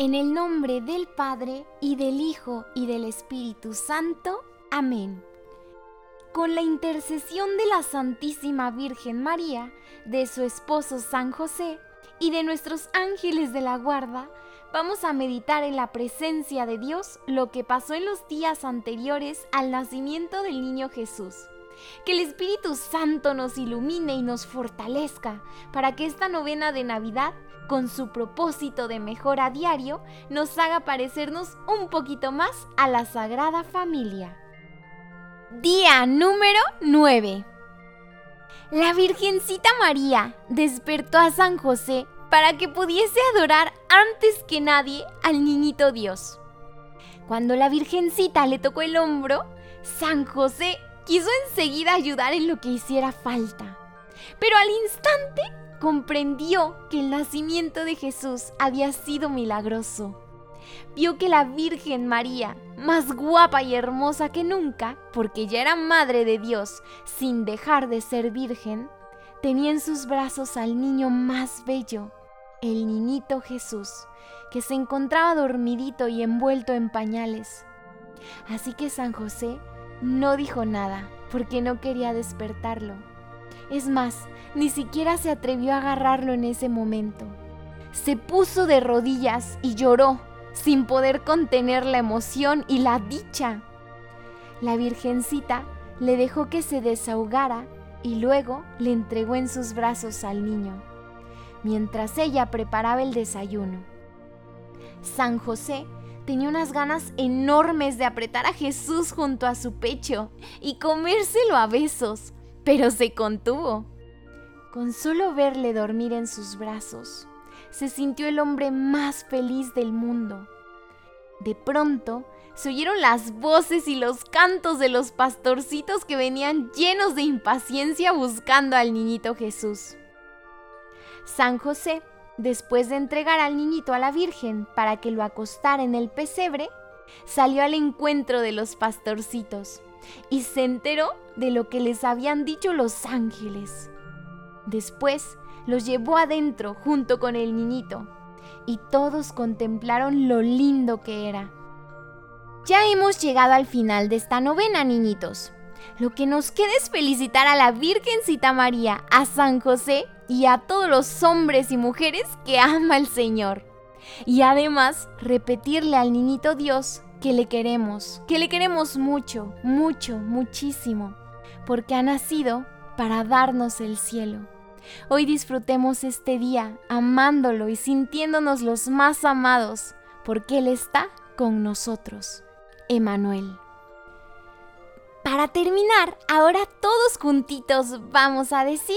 En el nombre del Padre, y del Hijo, y del Espíritu Santo. Amén. Con la intercesión de la Santísima Virgen María, de su esposo San José, y de nuestros ángeles de la guarda, vamos a meditar en la presencia de Dios lo que pasó en los días anteriores al nacimiento del niño Jesús. Que el Espíritu Santo nos ilumine y nos fortalezca para que esta novena de Navidad con su propósito de mejora diario, nos haga parecernos un poquito más a la Sagrada Familia. Día número 9. La Virgencita María despertó a San José para que pudiese adorar antes que nadie al niñito Dios. Cuando la Virgencita le tocó el hombro, San José quiso enseguida ayudar en lo que hiciera falta. Pero al instante comprendió que el nacimiento de Jesús había sido milagroso. Vio que la Virgen María, más guapa y hermosa que nunca, porque ya era madre de Dios sin dejar de ser virgen, tenía en sus brazos al niño más bello, el niñito Jesús, que se encontraba dormidito y envuelto en pañales. Así que San José no dijo nada, porque no quería despertarlo. Es más, ni siquiera se atrevió a agarrarlo en ese momento. Se puso de rodillas y lloró, sin poder contener la emoción y la dicha. La Virgencita le dejó que se desahogara y luego le entregó en sus brazos al niño, mientras ella preparaba el desayuno. San José tenía unas ganas enormes de apretar a Jesús junto a su pecho y comérselo a besos, pero se contuvo. Con solo verle dormir en sus brazos, se sintió el hombre más feliz del mundo. De pronto, se oyeron las voces y los cantos de los pastorcitos que venían llenos de impaciencia buscando al niñito Jesús. San José, después de entregar al niñito a la Virgen para que lo acostara en el pesebre, salió al encuentro de los pastorcitos y se enteró de lo que les habían dicho los ángeles. Después los llevó adentro junto con el niñito y todos contemplaron lo lindo que era. Ya hemos llegado al final de esta novena, niñitos. Lo que nos queda es felicitar a la Virgencita María, a San José y a todos los hombres y mujeres que ama el Señor. Y además repetirle al niñito Dios que le queremos, que le queremos mucho, mucho, muchísimo, porque ha nacido para darnos el cielo. Hoy disfrutemos este día amándolo y sintiéndonos los más amados, porque Él está con nosotros. Emanuel. Para terminar, ahora todos juntitos vamos a decir,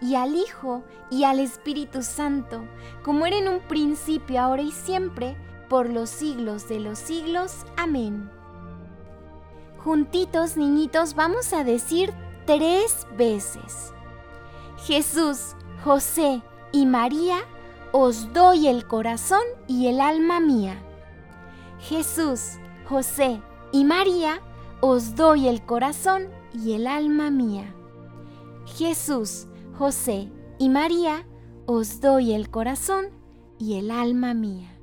y al Hijo y al Espíritu Santo, como era en un principio, ahora y siempre, por los siglos de los siglos. Amén. Juntitos, niñitos, vamos a decir tres veces. Jesús, José y María, os doy el corazón y el alma mía. Jesús, José y María, os doy el corazón y el alma mía. Jesús, José y María, os doy el corazón y el alma mía.